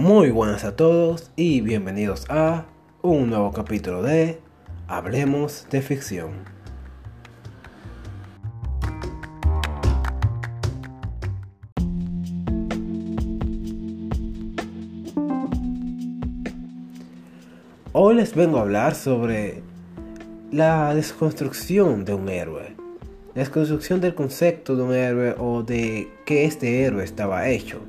Muy buenas a todos y bienvenidos a un nuevo capítulo de Hablemos de Ficción. Hoy les vengo a hablar sobre la desconstrucción de un héroe. La desconstrucción del concepto de un héroe o de que este héroe estaba hecho.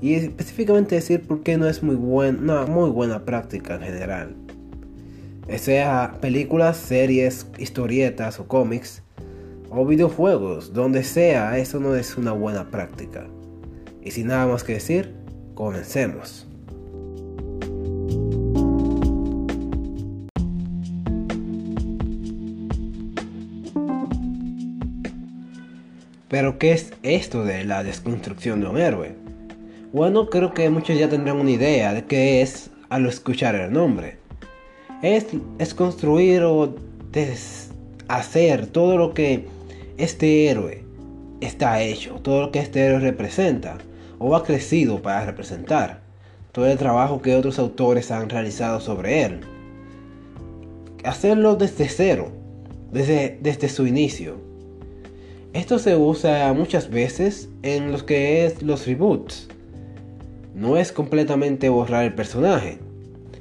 Y específicamente decir por qué no es muy, buena, muy buena práctica en general. Sea películas, series, historietas o cómics o videojuegos, donde sea, eso no es una buena práctica. Y sin nada más que decir, comencemos. Pero ¿qué es esto de la desconstrucción de un héroe? Bueno, creo que muchos ya tendrán una idea de qué es al escuchar el nombre. Es, construir o deshacer todo lo que este héroe está hecho, todo lo que este héroe representa o ha crecido para representar, todo el trabajo que otros autores han realizado sobre él. Hacerlo desde cero, desde, desde su inicio esto se usa muchas veces en los que es los reboots. No es completamente borrar el personaje,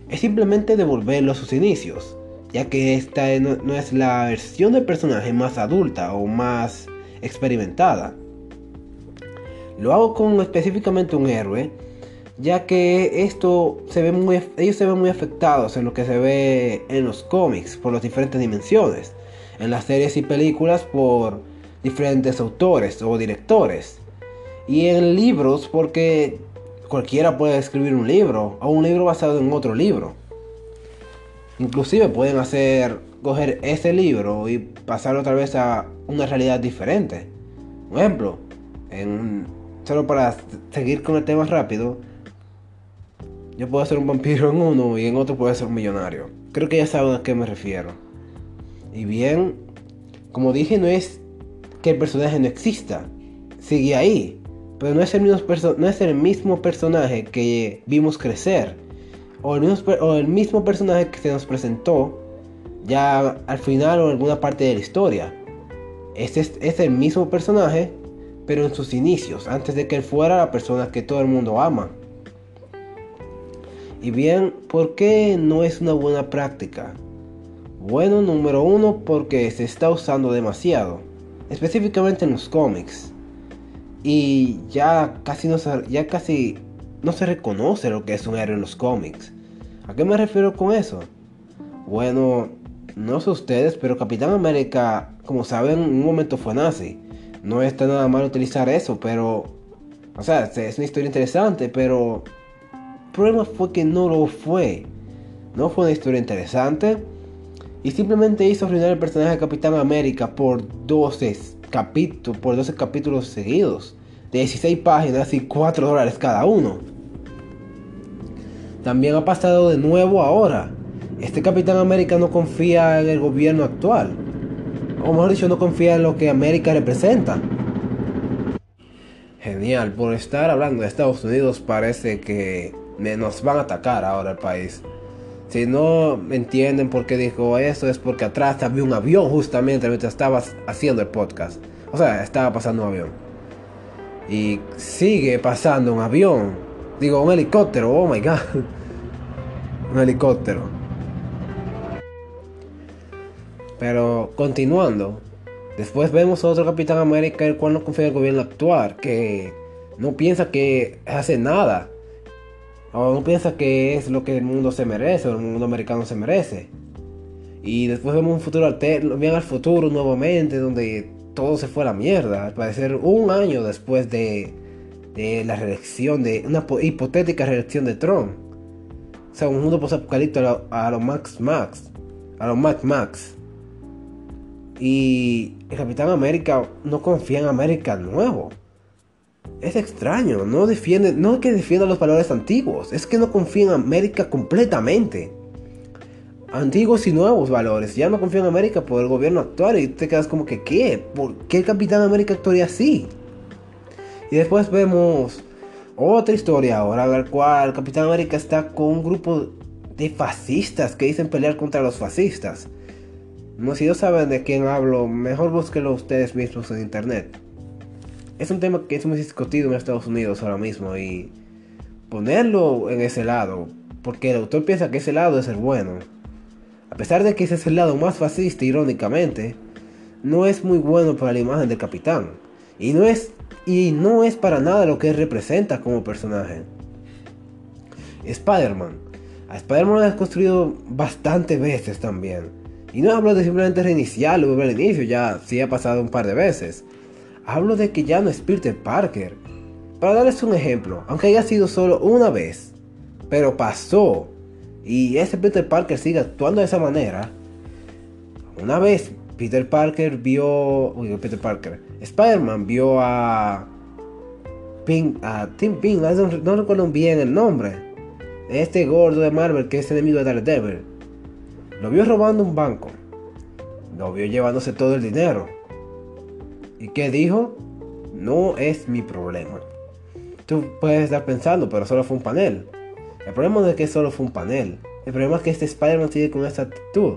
es simplemente devolverlo a sus inicios, ya que esta no es la versión del personaje más adulta o más experimentada. Lo hago con específicamente un héroe, ya que esto se ve muy, ellos se ven muy afectados en lo que se ve en los cómics por las diferentes dimensiones, en las series y películas por diferentes autores o directores. Y en libros porque cualquiera puede escribir un libro o un libro basado en otro libro. Inclusive pueden hacer coger ese libro y pasarlo otra vez a una realidad diferente. Por ejemplo, solo para seguir con el tema rápido, yo puedo ser un vampiro en uno y en otro puedo ser un millonario. Creo que ya saben a qué me refiero. Y bien, como dije, no es que el personaje no exista. Sigue ahí. Pero no es el mismo, personaje que vimos crecer. O el, mismo, o el mismo personaje que se nos presentó ya al final o en alguna parte de la historia. Este es, es el mismo personaje, pero en sus inicios, antes de que él fuera la persona que todo el mundo ama. Y bien, ¿por qué no es una buena práctica? Bueno, número uno, porque se está usando demasiado específicamente en los cómics. Y ya casi no se, ya casi no se reconoce lo que es un héroe en los cómics. ¿A qué me refiero con eso? Bueno, no sé ustedes, pero Capitán América, como saben, en un momento fue nazi. No está nada mal utilizar eso, pero... O sea, es una historia interesante, pero... El problema fue que no lo fue. No fue una historia interesante y simplemente hizo arruinar el personaje de Capitán América por 12 capítulos, por 12 capítulos seguidos, de 16 páginas y 4 dólares cada uno. También ha pasado de nuevo ahora. Este Capitán América no confía en el gobierno actual. O mejor dicho, no confía en lo que América representa. Genial, por estar hablando de Estados Unidos parece que nos van a atacar ahora el país. Si no entienden por qué dijo eso, es porque atrás había un avión justamente mientras estaba haciendo el podcast. O sea, estaba pasando un avión. Y sigue pasando un avión. Digo, un helicóptero, oh my god. un helicóptero. Pero continuando, después vemos a otro Capitán América, el cual no confía en el gobierno actual, que no piensa que hace nada o no piensa que es lo que el mundo se merece, o el mundo americano se merece. Y después vemos un futuro alterno, al futuro nuevamente, donde todo se fue a la mierda. Al parecer un año después de, de la reelección, de una hipotética reelección de Trump. O sea, un mundo posapocalíptico a, a los Max Max. A los Max Max. Y el Capitán América no confía en América nuevo. Es extraño, no defiende, no es que defienda los valores antiguos, es que no confía en América completamente. Antiguos y nuevos valores, ya no confía en América por el gobierno actual y te quedas como que ¿qué? ¿Por qué el Capitán América actuaría así? Y después vemos Otra historia ahora, la cual Capitán América está con un grupo de fascistas que dicen pelear contra los fascistas. No, si no saben de quién hablo, mejor búsquenlo ustedes mismos en internet. Es un tema que es muy discutido en Estados Unidos ahora mismo y ponerlo en ese lado, porque el autor piensa que ese lado es el bueno. A pesar de que ese es el lado más fascista, irónicamente, no es muy bueno para la imagen del capitán. Y no es, y no es para nada lo que representa como personaje. Spider-Man. A Spider-Man lo has construido bastantes veces también. Y no hablo de simplemente reiniciarlo, volver al inicio, ya sí ha pasado un par de veces. Hablo de que ya no es Peter Parker. Para darles un ejemplo, aunque haya sido solo una vez, pero pasó, y ese Peter Parker sigue actuando de esa manera, una vez Peter Parker vio, uy, Peter Parker, Spider-Man vio a Pink, a Tim Pink, no, recuerdo bien el nombre, este gordo de Marvel que es enemigo de Daredevil. Lo vio robando un banco. Lo vio llevándose todo el dinero. ¿Y qué dijo? No es mi problema. Tú puedes estar pensando, pero solo fue un panel. El problema no es que solo fue un panel. El problema es que este Spider-Man tiene con esta actitud.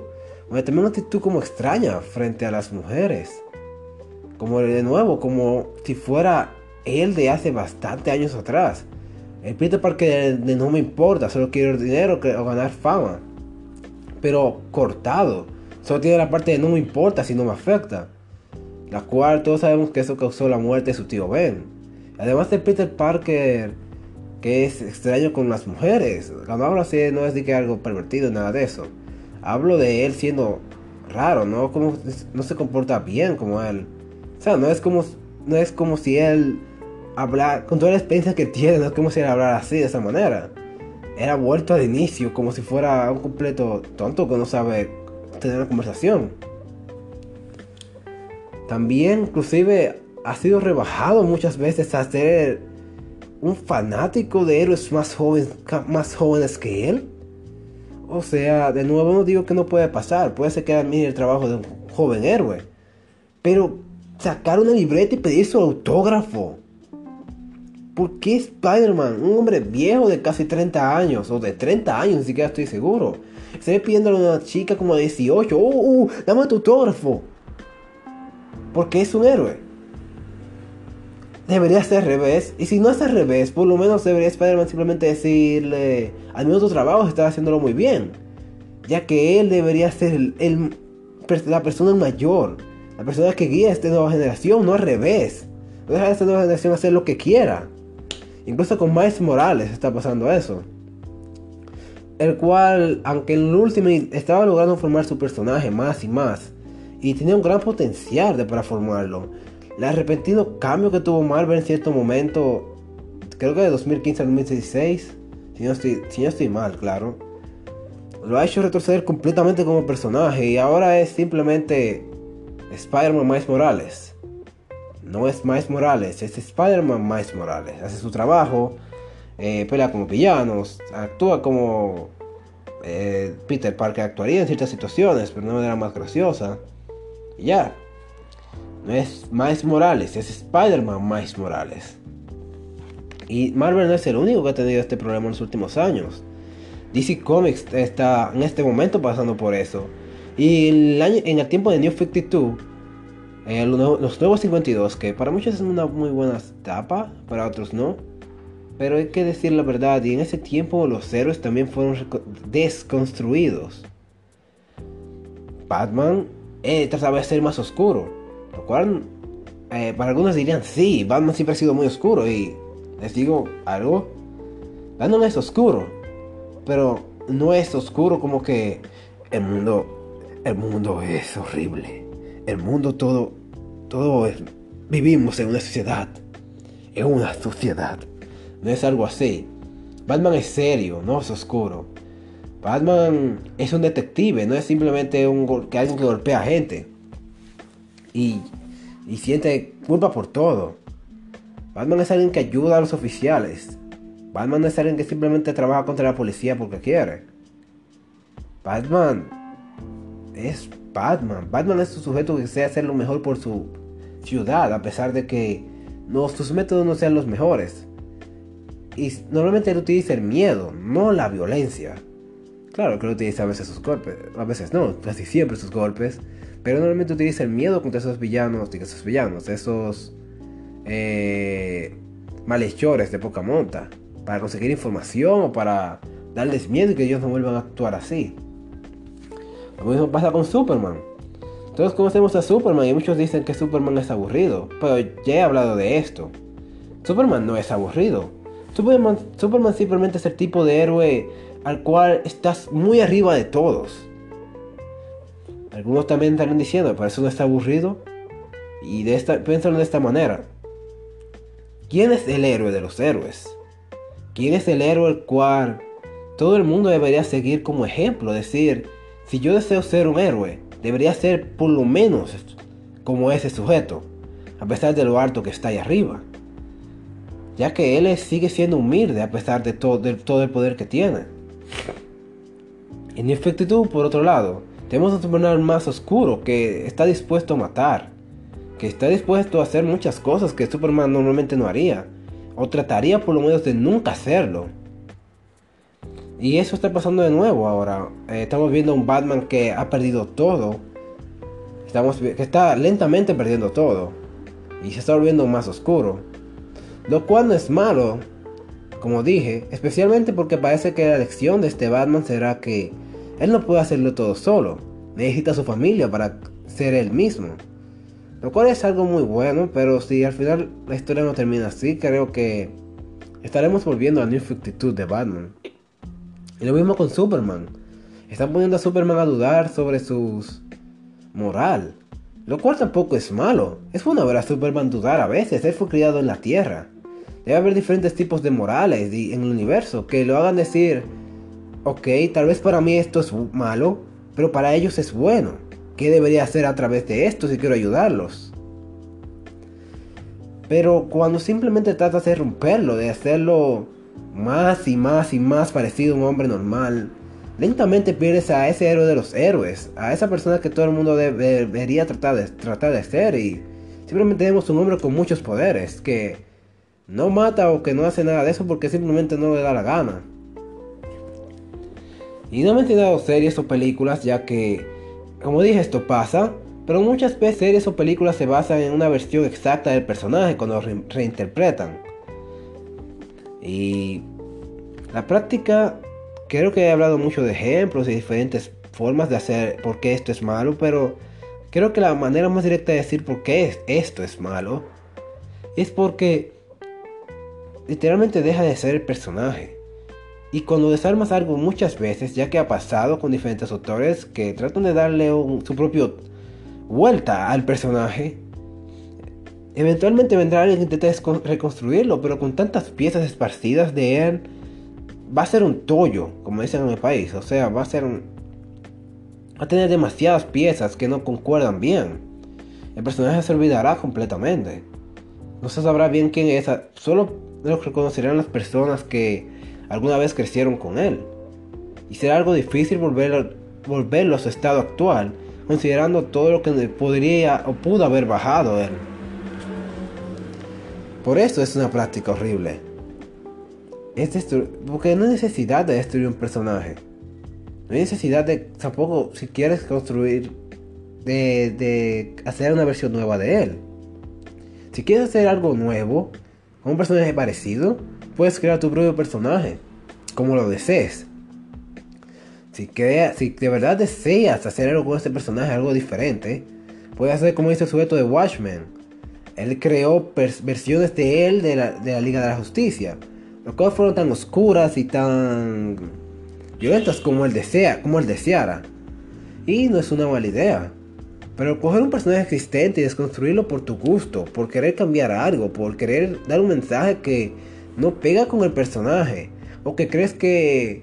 también una actitud como extraña frente a las mujeres. Como de nuevo, como si fuera él de hace bastante años atrás. El Peter Parker de, no me importa, solo quiero dinero o ganar fama pero cortado. Solo tiene la parte de no me importa si no me afecta. La cual todos sabemos que eso causó la muerte de su tío Ben. Además de Peter Parker, que es extraño con las mujeres. Cuando hablo así no es de que algo pervertido, nada de eso. Hablo de él siendo raro, ¿no? Como, no se comporta bien como él. O sea, no es como, no es como si él habla, con toda la experiencia que tiene, no es como si él hablara así, de esa manera era vuelto al inicio, como si fuera un completo tonto que no sabe tener una conversación. También, inclusive, ha sido rebajado muchas veces a ser un fanático de héroes más jóvenes, más jóvenes que él. O sea, de nuevo no digo que no puede pasar, puede ser que admire el trabajo de un joven héroe. Pero sacar una libreta y pedir su autógrafo ¿Por qué Spider-Man, un hombre viejo de casi 30 años, o de 30 años, ni siquiera estoy seguro, se ve a una chica como de 18, ¡uh, uh! Dame tu autógrafo. Porque es un héroe. Debería ser al revés. Y si no es al revés, por lo menos debería Spider-Man simplemente decirle, al menos tu trabajo está haciéndolo muy bien. Ya que él debería ser el, la persona mayor, la persona que guía a esta nueva generación, no al revés. No dejar a esta nueva generación hacer lo que quiera. Incluso con Miles Morales está pasando eso. El cual, aunque en el último estaba logrando formar su personaje más y más, y tenía un gran potencial de para formarlo, el repentino cambio que tuvo Marvel en cierto momento, creo que de 2015 a 2016, si no estoy, si no estoy mal, claro, lo ha hecho retroceder completamente como personaje y ahora es simplemente Spider-Man Miles Morales no es Miles Morales, es Spider-Man Miles Morales. Hace su trabajo, eh, pelea como villanos, actúa como eh, Peter Parker actuaría en ciertas situaciones, pero de una manera más graciosa. Y ya. Es Miles Morales, es Spider-Man Miles Morales. Y Marvel no es el único que ha tenido este problema en los últimos años. DC Comics está en este momento pasando por eso. Y el año, en el tiempo de New 52, eh, los nuevos 52, que para muchos es una muy buena etapa, para otros no. Pero hay que decir la verdad, y en ese tiempo los héroes también fueron desconstruidos. Batman eh, trataba de ser más oscuro, lo cual eh, para algunos dirían, sí, Batman siempre ha sido muy oscuro, y les digo algo, Batman es oscuro, pero no es oscuro como que el mundo, el mundo es horrible, el mundo todo todo vivimos en una sociedad. En una sociedad. No es algo así. Batman es serio, no es oscuro. Batman es un detective, no es simplemente un, que alguien que golpea a gente. Y, siente culpa por todo. Batman es alguien que ayuda a los oficiales. Batman es alguien que simplemente trabaja contra la policía porque quiere. Batman es Batman. Batman es un sujeto que desea hacer lo mejor por su ciudad, a pesar de que sus métodos no sean los mejores. y normalmente él utiliza el miedo, no la violencia. Claro que él utiliza a veces sus golpes, a veces no, casi siempre sus golpes, pero normalmente utiliza el miedo contra esos villanos, esos villanos, esos eh, malhechores de poca monta, para conseguir información o para darles miedo y que ellos no vuelvan a actuar así. Lo mismo pasa con Superman. Todos conocemos a Superman y muchos dicen que Superman es aburrido, pero ya he hablado de esto. Superman no es aburrido. Superman, Superman simplemente es el tipo de héroe al cual estás muy arriba de todos. Algunos también estarán diciendo, pero eso no está aburrido. Y de esta, piénsalo de esta manera. ¿Quién es el héroe de los héroes? ¿Quién es el héroe al cual todo el mundo debería seguir como ejemplo? Decir, si yo deseo ser un héroe, debería ser por lo menos como ese sujeto, a pesar de lo alto que está ahí arriba. Ya que él sigue siendo humilde a pesar de todo, de todo el poder que tiene. En efectitud, por otro lado, tenemos a Superman más oscuro que está dispuesto a matar, que está dispuesto a hacer muchas cosas que Superman normalmente no haría, o trataría por lo menos de nunca hacerlo. Y eso está pasando de nuevo ahora. Eh, estamos viendo a un Batman que ha perdido todo. Estamos, que está lentamente perdiendo todo. Y se está volviendo más oscuro. Lo cual no es malo, como dije, especialmente porque parece que la lección de este Batman será que él no puede hacerlo todo solo. Necesita a su familia para ser él mismo. Lo cual es algo muy bueno, pero si al final la historia no termina así, creo que estaremos volviendo a New 52 de Batman. Y lo mismo con Superman. Están poniendo a Superman a dudar sobre su moral. Lo cual tampoco es malo. Es bueno ver a Superman dudar a veces. Él fue criado en la Tierra. Debe haber diferentes tipos de morales en el universo que lo hagan decir, ok, tal vez para mí esto es malo, pero para ellos es bueno. ¿Qué debería hacer a través de esto si quiero ayudarlos? Pero cuando simplemente tratas de romperlo, de hacerlo más y más y más parecido a un hombre normal, lentamente pierdes a ese héroe de los héroes, a esa persona que todo el mundo debería tratar de, tratar de ser y simplemente tenemos un hombre con muchos poderes que no mata o que no hace nada de eso porque simplemente no le da la gana. Y no he mencionado series o películas ya que, como dije, esto pasa, pero muchas veces series o películas se basan en una versión exacta del personaje cuando reinterpretan. Y la práctica, creo que he hablado mucho de ejemplos y diferentes formas de hacer por qué esto es malo, pero creo que la manera más directa de decir por qué esto es malo es porque literalmente deja de ser el personaje. Y cuando desarmas algo muchas veces, ya que ha pasado con diferentes autores que tratan de darle su propio vuelta al personaje, Eventualmente vendrá alguien que intente reconstruirlo, pero con tantas piezas esparcidas de él, va a ser un tollo, como dicen en el país. O sea, va a ser un... Va a tener demasiadas piezas que no concuerdan bien. El personaje se olvidará completamente. No se sabrá bien quién es. Solo lo reconocerán las personas que alguna vez crecieron con él. Y será algo difícil volver, volverlo a su estado actual, considerando todo lo que podría o pudo haber bajado él. Por eso es una práctica horrible. Es porque no hay necesidad de destruir un personaje. No hay necesidad de tampoco, si quieres construir, de, de hacer una versión nueva de él. Si quieres hacer algo nuevo, un personaje parecido, puedes crear tu propio personaje, como lo desees. Si, crea, si de verdad deseas hacer algo con este personaje, algo diferente, puedes hacer como dice el sujeto de Watchmen él creó versiones de él de la, Liga de la Justicia, Los cuales fueron tan oscuras y tan violentas como él desea, como él deseara. Y no es una mala idea. Pero coger un personaje existente y desconstruirlo por tu gusto, por querer cambiar algo, por querer dar un mensaje que no pega con el personaje, o que crees que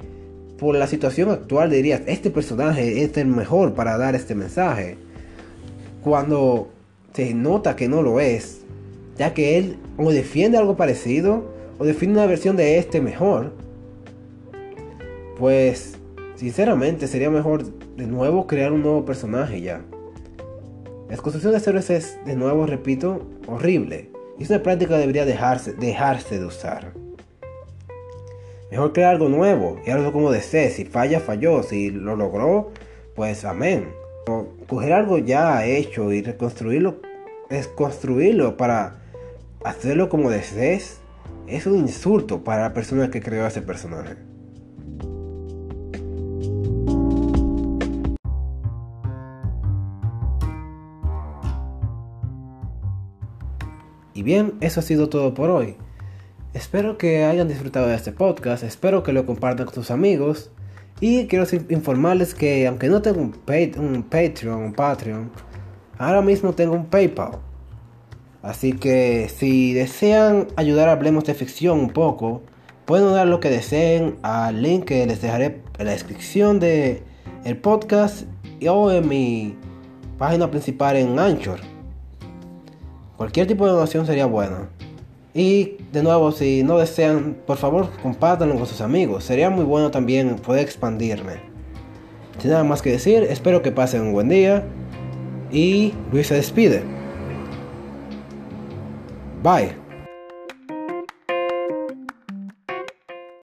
por la situación actual dirías, este personaje es el mejor para dar este mensaje. Cuando se nota que no lo es, ya que él o defiende algo parecido o defiende una versión de este mejor, pues sinceramente sería mejor de nuevo crear un nuevo personaje ya. La construcción de héroes es, de nuevo repito, horrible. Y es una práctica debería dejarse, dejarse de usar. Mejor crear algo nuevo y algo como desee. Si falla, falló. Si lo logró, pues amén. coger algo ya hecho y reconstruirlo es construirlo para hacerlo como desees. Es un insulto para la persona que creó ese personaje. Bien, eso ha sido todo por hoy. Espero que hayan disfrutado de este podcast, espero que lo compartan con sus amigos. Y quiero informarles que aunque no tengo un, un Patreon, un Patreon, ahora mismo tengo un PayPal. Así que si desean ayudar a Hablemos de Ficción un poco, pueden dar lo que deseen al link que les dejaré en la descripción del el podcast o en mi página principal en Anchor. Cualquier tipo de donación sería buena. Y de nuevo, si no desean, por favor, compártanlo con sus amigos. Sería muy bueno también poder expandirme. Sin nada más que decir, espero que pasen un buen día. Y Luis se despide. Bye.